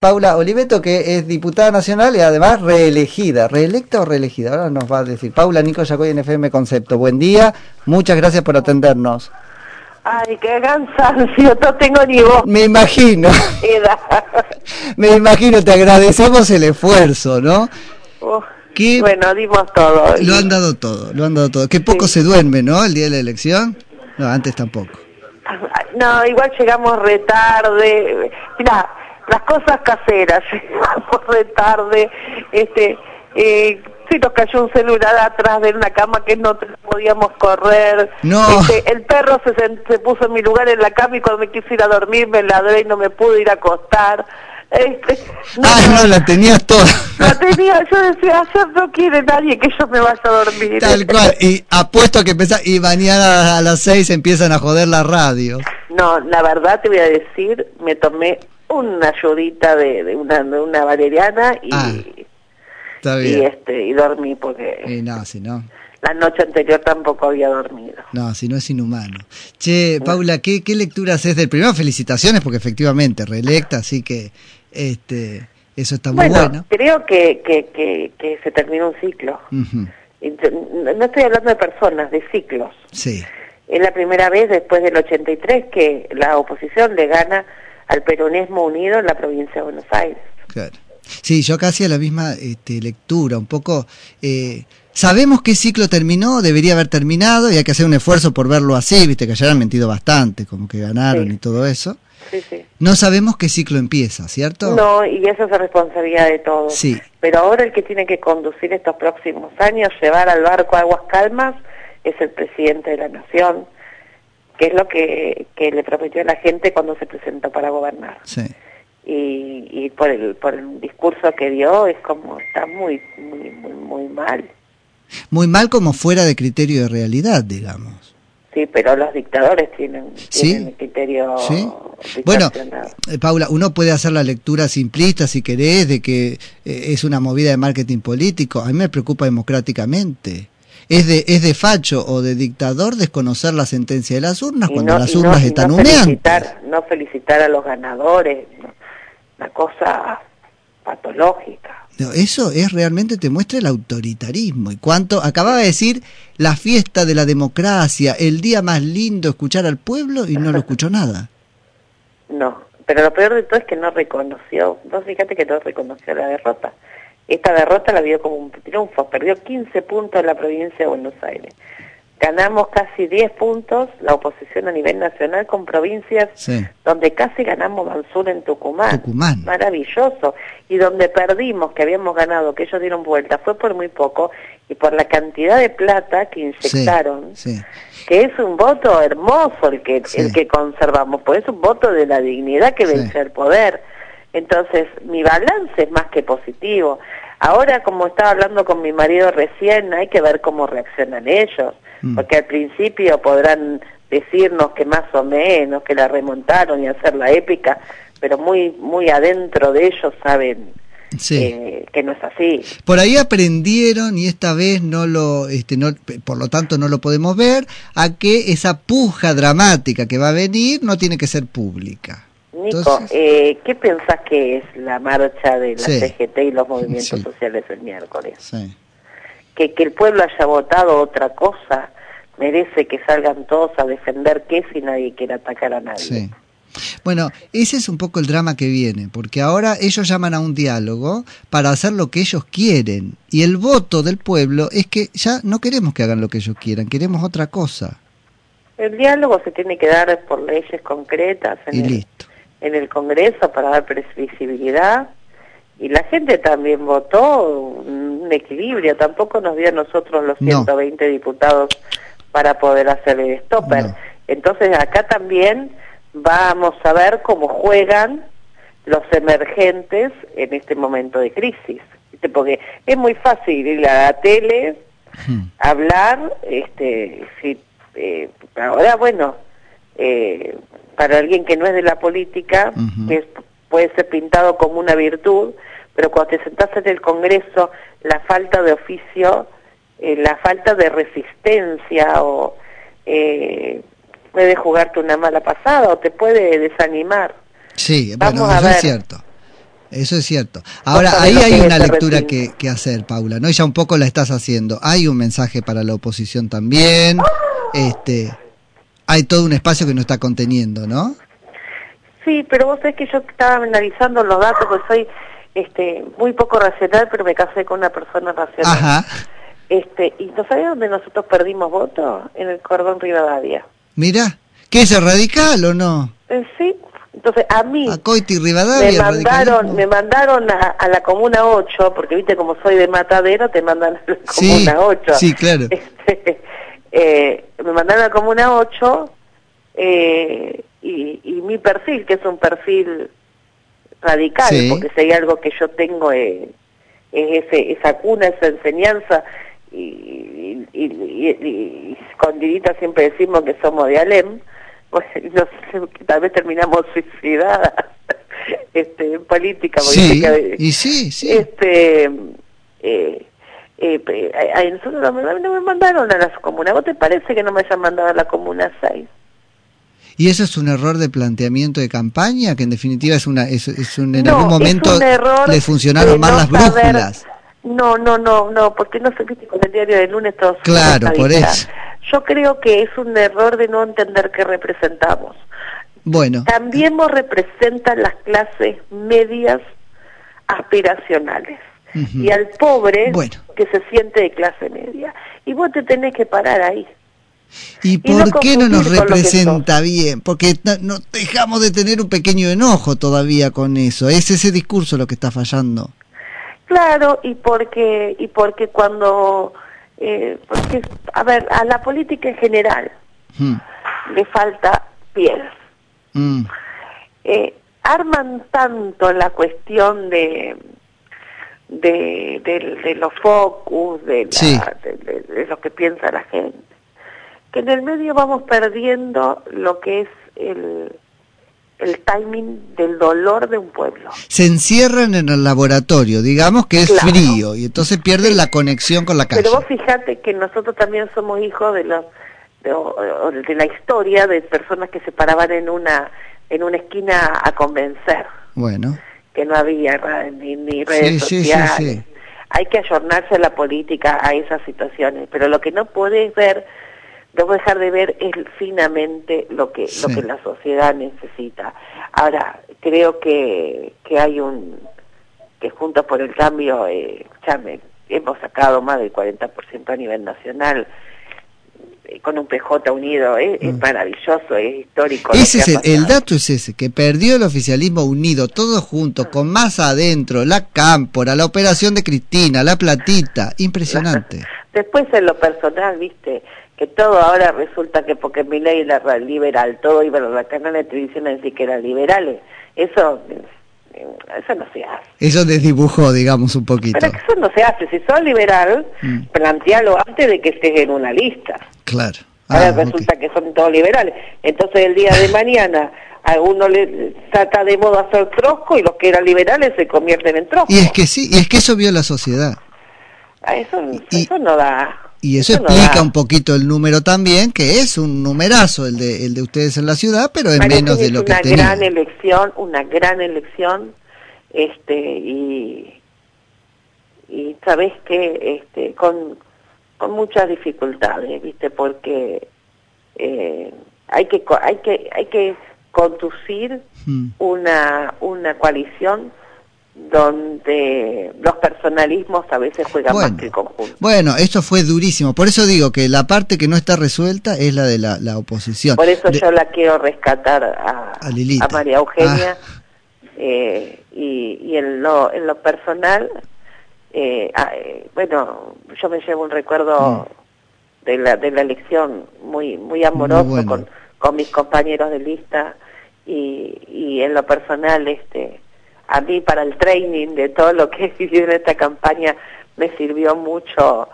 Paula Oliveto, que es diputada nacional y además reelegida. ¿Reelecta o reelegida? Ahora nos va a decir. Paula Nico Yacoy en FM Concepto. Buen día, muchas gracias por atendernos. Ay, qué cansancio, no tengo ni voz. Me imagino. Me imagino, te agradecemos el esfuerzo, ¿no? bueno, dimos todo. Lo han dado todo, lo han dado todo. Qué poco se duerme, ¿no? El día de la elección. No, antes tampoco. No, igual llegamos retarde. Mira, las cosas caseras, llegamos de tarde, este, eh, nos cayó un celular atrás de una cama que no podíamos correr. No. Este, el perro se, se, puso en mi lugar en la cama y cuando me quise ir a dormir me ladré y no me pude ir a acostar. Este, ah, no, la tenías toda. La tenía, yo decía, ayer no quiere nadie que yo me vaya a dormir. Tal cual, y apuesto a que empezás, y mañana a las seis empiezan a joder la radio. No, la verdad te voy a decir, me tomé una ayudita de, de, una, de una valeriana y, ah, y este y dormí porque no, si no. la noche anterior tampoco había dormido. No, si no es inhumano. Che, Paula, ¿qué, qué lectura haces del primero? Felicitaciones porque efectivamente reelecta, así que este eso está muy bueno. Creo que, que, que, que, se terminó un ciclo. No estoy hablando de personas, de ciclos. Sí. Es la primera vez después del 83 que la oposición le gana al peronismo unido en la provincia de Buenos Aires. Claro. Sí, yo casi a la misma este, lectura, un poco... Eh, sabemos que ciclo terminó, debería haber terminado y hay que hacer un esfuerzo por verlo así, viste que ya han mentido bastante, como que ganaron y todo eso. Sí, sí. No sabemos qué ciclo empieza, ¿cierto? No, y eso es responsabilidad de todos. Sí. Pero ahora el que tiene que conducir estos próximos años, llevar al barco aguas calmas, es el presidente de la nación que es lo que, que le prometió a la gente cuando se presentó para gobernar. Sí. Y, y por el por el discurso que dio es como está muy muy muy muy mal. Muy mal como fuera de criterio de realidad, digamos. Sí, pero los dictadores tienen, tienen criterio. ¿Sí? Bueno, eh, Paula, uno puede hacer la lectura simplista si querés de que eh, es una movida de marketing político. A mí me preocupa democráticamente es de, es de facho o de dictador desconocer la sentencia de las urnas cuando las urnas están no Felicitar, no felicitar a los ganadores, una cosa patológica. Eso es realmente te muestra el autoritarismo y cuánto acababa de decir la fiesta de la democracia, el día más lindo escuchar al pueblo y no lo escuchó nada. No, pero lo peor de todo es que no reconoció, vos fíjate que no reconoció la derrota. Esta derrota la vio como un triunfo, perdió 15 puntos en la provincia de Buenos Aires. Ganamos casi 10 puntos la oposición a nivel nacional con provincias donde casi ganamos Mansur en Tucumán. Tucumán. Maravilloso. Y donde perdimos, que habíamos ganado, que ellos dieron vuelta, fue por muy poco y por la cantidad de plata que inyectaron. Que es un voto hermoso el que, el que conservamos, pues es un voto de la dignidad que vence el poder. Entonces, mi balance es más que positivo. Ahora, como estaba hablando con mi marido recién, hay que ver cómo reaccionan ellos, mm. porque al principio podrán decirnos que más o menos, que la remontaron y hacer la épica, pero muy, muy adentro de ellos saben eh, que no es así. Por ahí aprendieron y esta vez no lo, este, no, por lo tanto no lo podemos ver, a que esa puja dramática que va a venir no tiene que ser pública. Nico, eh, ¿qué pensás que es la marcha de la CGT y los movimientos sociales el miércoles? Que, que el pueblo haya votado otra cosa merece que salgan todos a defender qué si nadie quiere atacar a nadie. Bueno, ese es un poco el drama que viene, porque ahora ellos llaman a un diálogo para hacer lo que ellos quieren, y el voto del pueblo es que ya no queremos que hagan lo que ellos quieran, queremos otra cosa. El diálogo se tiene que dar por leyes concretas. En y listo en el Congreso para dar previsibilidad y la gente también votó un equilibrio, tampoco nos dio a nosotros los 120 diputados para poder hacer el stopper. Entonces acá también vamos a ver cómo juegan los emergentes en este momento de crisis. Porque es muy fácil ir a la tele, hmm. hablar, este, si, eh, ahora bueno, eh, para alguien que no es de la política, que puede ser pintado como una virtud, pero cuando te sentás en el Congreso, la falta de oficio, eh, la falta de resistencia o eh, puede jugarte una mala pasada o te puede desanimar. Sí, bueno, eso es cierto. Eso es cierto. Ahora, ahí hay una lectura que, que, hacer, Paula, ¿no? Y ya un poco la estás haciendo. Hay un mensaje para la oposición también. Este, hay todo un espacio que no está conteniendo, ¿no? Sí, pero vos sabés que yo estaba analizando los datos, porque soy este, muy poco racional, pero me casé con una persona racional. Ajá. Este, ¿Y no sabés dónde nosotros perdimos votos? En el cordón Rivadavia. Mira, ¿qué es radical o no? Eh, sí, entonces a mí a Coiti Rivadavia, me mandaron, me mandaron a, la Comuna 8, porque viste como soy de Matadero, te mandan a la Comuna 8. Sí, claro. Este, eh, me mandaron a Comuna 8 eh, y, y mi perfil, que es un perfil radical, porque si hay algo que yo tengo es, ese, esa cuna, esa enseñanza, y, y, y, con Didita siempre decimos que somos de Alem, pues no sé, tal vez terminamos suicidadas este, en política. Sí, y sí, sí. Este, eh, eh, a, nosotros no me, mandaron a las comunas. ¿Vos te parece que no me hayan mandado a la comuna 6? ¿Y eso es un error de planteamiento de campaña? Que en definitiva es una es, un, en algún momento le funcionaron mal las brújulas. No, no, no, no, porque no se viste con el diario de lunes todos. Claro, por eso. Yo creo que es un error de no entender qué representamos. Bueno. También representan las clases medias aspiracionales. Y al pobre que se siente de clase media. Y vos te tenés que parar ahí. ¿Y por qué no nos representa bien? Porque no, dejamos de tener un pequeño enojo todavía con eso. Es ese discurso lo que está fallando. Claro, y porque y porque cuando eh, porque a ver a la política en general hmm. le falta piel. Hmm. Eh, arman tanto la cuestión de de, de, los focus, de, de lo que piensa la gente que en el medio vamos perdiendo lo que es el, el timing del dolor de un pueblo. Se encierran en el laboratorio, digamos que es frío, y entonces pierden la conexión con la calle. Pero vos fijate que nosotros también somos hijos de, los, de, la historia de personas que se paraban en una, en una esquina a convencer. Bueno. Que no había ni, ni redes sociales. Hay que ayornarse a la política a esas situaciones, pero lo que no puedes ver debo dejar de ver es finamente lo que lo que la sociedad necesita. Ahora, creo que, que hay un que Juntos por el Cambio eh, ya hemos sacado más del 40% a nivel nacional con un PJ unido, es mm. maravilloso, es histórico. Ese es el, dato es ese, que perdió el oficialismo unido, todos juntos, con más adentro, la cámpora, la operación de Cristina, la platita, impresionante. Después en lo personal, viste, que todo ahora resulta que porque mi ley era liberal, todo iba a la canal de televisión a decir que eran liberales, eso eso no se hace. Eso desdibujó, digamos, un poquito. Pero eso no se hace. Si sos liberal, mm. plantealo antes de que estés en una lista. Claro. ahora ah, resulta que son todos liberales. Entonces el día de mañana a uno le trata de moda hacer trosco y los que eran liberales se convierten en trosco. Y es que sí, y es que eso vio la sociedad. Ah, eso, eso no da y eso, explica un poquito el número también, que es un numerazo el de, el de ustedes en la ciudad, pero es menos de lo que una gran elección, una gran elección, este, y, y sabes que este, con, con muchas dificultades, viste, porque eh, hay que hay que hay que conducir hmm. una una coalición donde los personalismos a veces juegan más que el conjunto. Bueno, esto fue durísimo. Por eso digo que la parte que no está resuelta es la de la, oposición. Por eso yo la quiero rescatar a, a, María Eugenia. Ah. Eh, y, y en, lo, en lo personal, eh, ah, eh, bueno, yo me llevo un recuerdo mm. de, la, de la elección muy, muy amoroso con, con mis compañeros de lista y, y en lo personal, este a mí para el training de todo lo que he vivido en esta campaña me sirvió mucho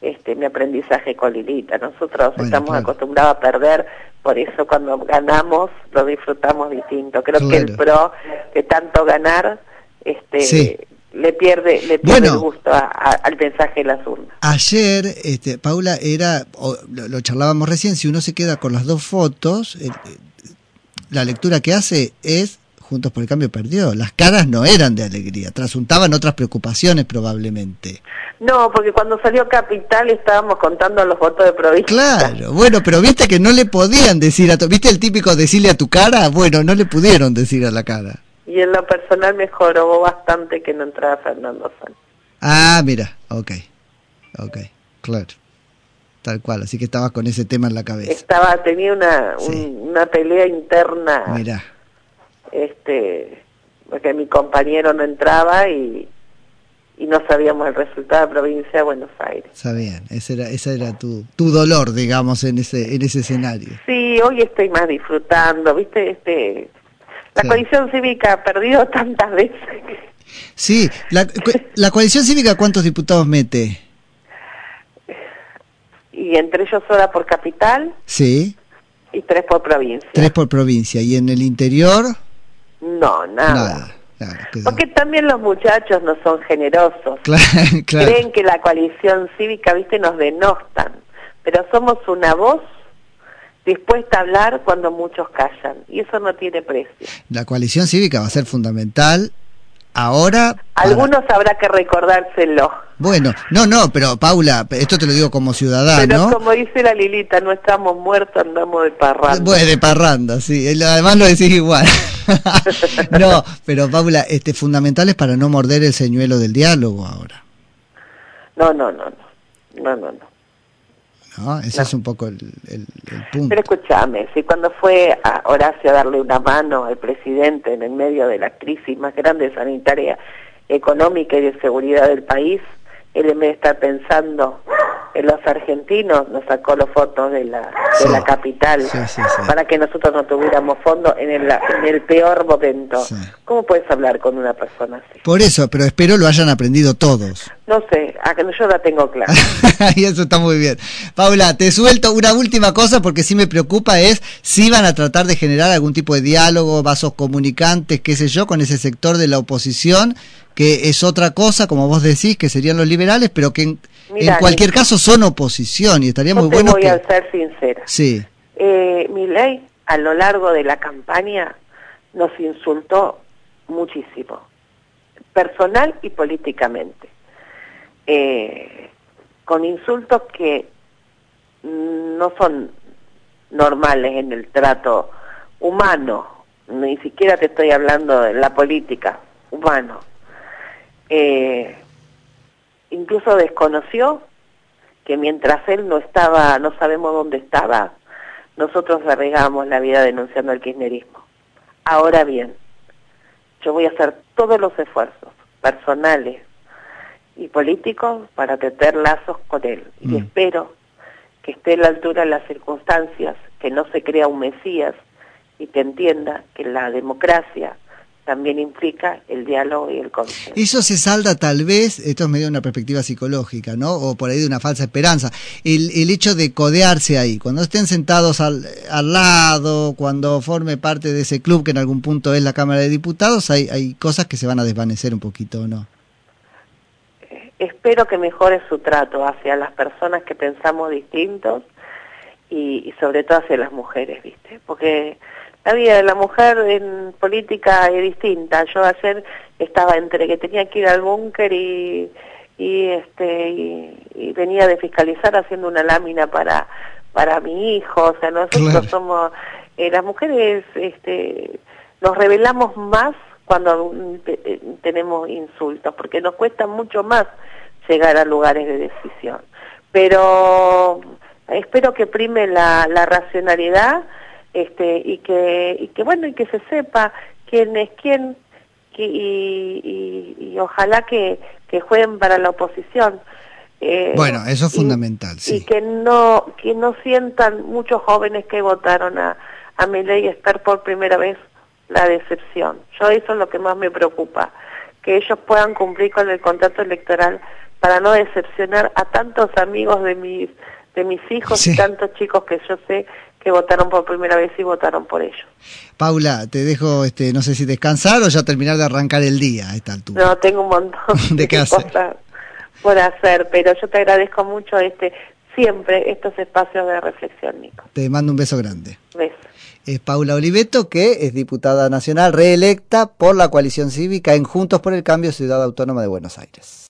este mi aprendizaje con Lilita. Nosotros estamos acostumbrados a perder, por eso cuando ganamos lo disfrutamos distinto. Creo que el pro de tanto ganar este le pierde le pierde el gusto al mensaje de las urnas. Ayer, este, Paula, era, lo, charlábamos recién, si uno se queda con las dos fotos, la lectura que hace es Juntos por el Cambio perdió. Las caras no eran de alegría, trasuntaban otras preocupaciones probablemente. No, porque cuando salió Capital estábamos contando los votos de provincia. Claro, bueno, pero viste que no le podían decir a tu, ¿viste el típico decirle a tu cara? Bueno, no le pudieron decir a la cara. Y en lo personal mejoró bastante que no entrara Fernando Sánchez. Ah, mira, ok, ok, claro tal cual, así que estabas con ese tema en la cabeza. Estaba, tenía una, una pelea interna. Mira. Este, porque mi compañero no entraba y, y no sabíamos el resultado de provincia de Buenos Aires. Sabían, ese era, ese era tu, tu dolor, digamos, en ese, en ese escenario. Sí, hoy estoy más disfrutando, viste, este, la coalición cívica ha perdido tantas veces. Sí, la, la coalición cívica, ¿cuántos diputados mete? y entre ellos hora por capital. Sí. Y tres por provincia. Tres por provincia. ¿Y en el interior? No, nada. Porque también los muchachos no son generosos. Creen que la coalición cívica, viste, nos denostan. Pero somos una voz dispuesta a hablar cuando muchos callan. Y eso no tiene precio. La coalición cívica va a ser fundamental ahora... Algunos habrá que recordárselo. Bueno, no, no, pero Paula, esto te lo digo como ciudadano. Pero como dice la Lilita, no estamos muertos, andamos de parranda. Bueno, de parranda, sí, además lo decís igual. no, pero Paula, este, fundamentales para no morder el señuelo del diálogo ahora. No, no, no, no, no, no. no. ¿No? Ese es un poco el, punto. Pero escúchame, si cuando fue a Horacio a darle una mano al presidente en el medio de la crisis más grande sanitaria, económica y de seguridad del país, él en vez de estar pensando en los argentinos, nos sacó las fotos de la, de la capital para que nosotros no tuviéramos fondo en el, en el peor momento. ¿Cómo puedes hablar con una persona así? Por eso, pero espero lo hayan aprendido todos. No sé, yo la tengo clara. y eso está muy bien. Paula, te suelto una última cosa porque sí me preocupa es si van a tratar de generar algún tipo de diálogo, vasos comunicantes, qué sé yo, con ese sector de la oposición que es otra cosa, como vos decís, que serían los liberales, pero que en, cualquier caso son oposición y estaría muy bueno. Voy a ser sincera. Sí. Eh, mi ley, a lo largo de la campaña, nos insultó muchísimo, personal y políticamente, eh, con insultos que no son normales en el trato humano, ni siquiera te estoy hablando de la política, humano eh, incluso desconoció que mientras él no estaba, no sabemos dónde estaba, nosotros arregamos la vida denunciando el kirchnerismo. Ahora bien, yo voy a hacer todos los esfuerzos personales y políticos para tener lazos con él. Y mm. espero que esté a la altura de las circunstancias, que no se crea un Mesías y que entienda que la democracia también implica el diálogo y el consenso. Eso se salda tal vez, esto es medio una perspectiva psicológica, ¿no? O por ahí de una falsa esperanza. El, el hecho de codearse ahí, cuando estén sentados al, al, lado, cuando forme parte de ese club que en algún punto es la Cámara de Diputados, hay, hay cosas que se van a desvanecer un poquito, ¿no? Eh, espero que mejore su trato hacia las personas que pensamos distintos y, y sobre todo hacia las mujeres, ¿viste? Porque la vida de la mujer en política es distinta. Yo ayer estaba entre que tenía que ir al búnker y, y este y, venía de fiscalizar haciendo una lámina para para mi hijo, o sea, nosotros somos eh, las mujeres este nos revelamos más cuando eh, tenemos insultos, porque nos cuesta mucho más llegar a lugares de decisión. Pero espero que prime la, la racionalidad este, y que y que bueno y que se sepa quién es quién y, y, ojalá que, que jueguen para la oposición. Eh, bueno eso es fundamental sí. y que no que no sientan muchos jóvenes que votaron a a ley estar por primera vez la decepción. Yo eso es lo que más me preocupa que ellos puedan cumplir con el contrato electoral para no decepcionar a tantos amigos de mis de mis hijos y tantos chicos que yo sé que votaron por primera vez y votaron por ellos. Paula, te dejo, este, no sé si descansar o ya terminar de arrancar el día a esta altura. No, tengo un montón de, cosas por hacer, pero yo te agradezco mucho este siempre estos espacios de reflexión, Nico. Te mando un beso grande. Beso. Es Paula Oliveto, que es diputada nacional reelecta por la coalición cívica en Juntos por el Cambio Ciudad Autónoma de Buenos Aires.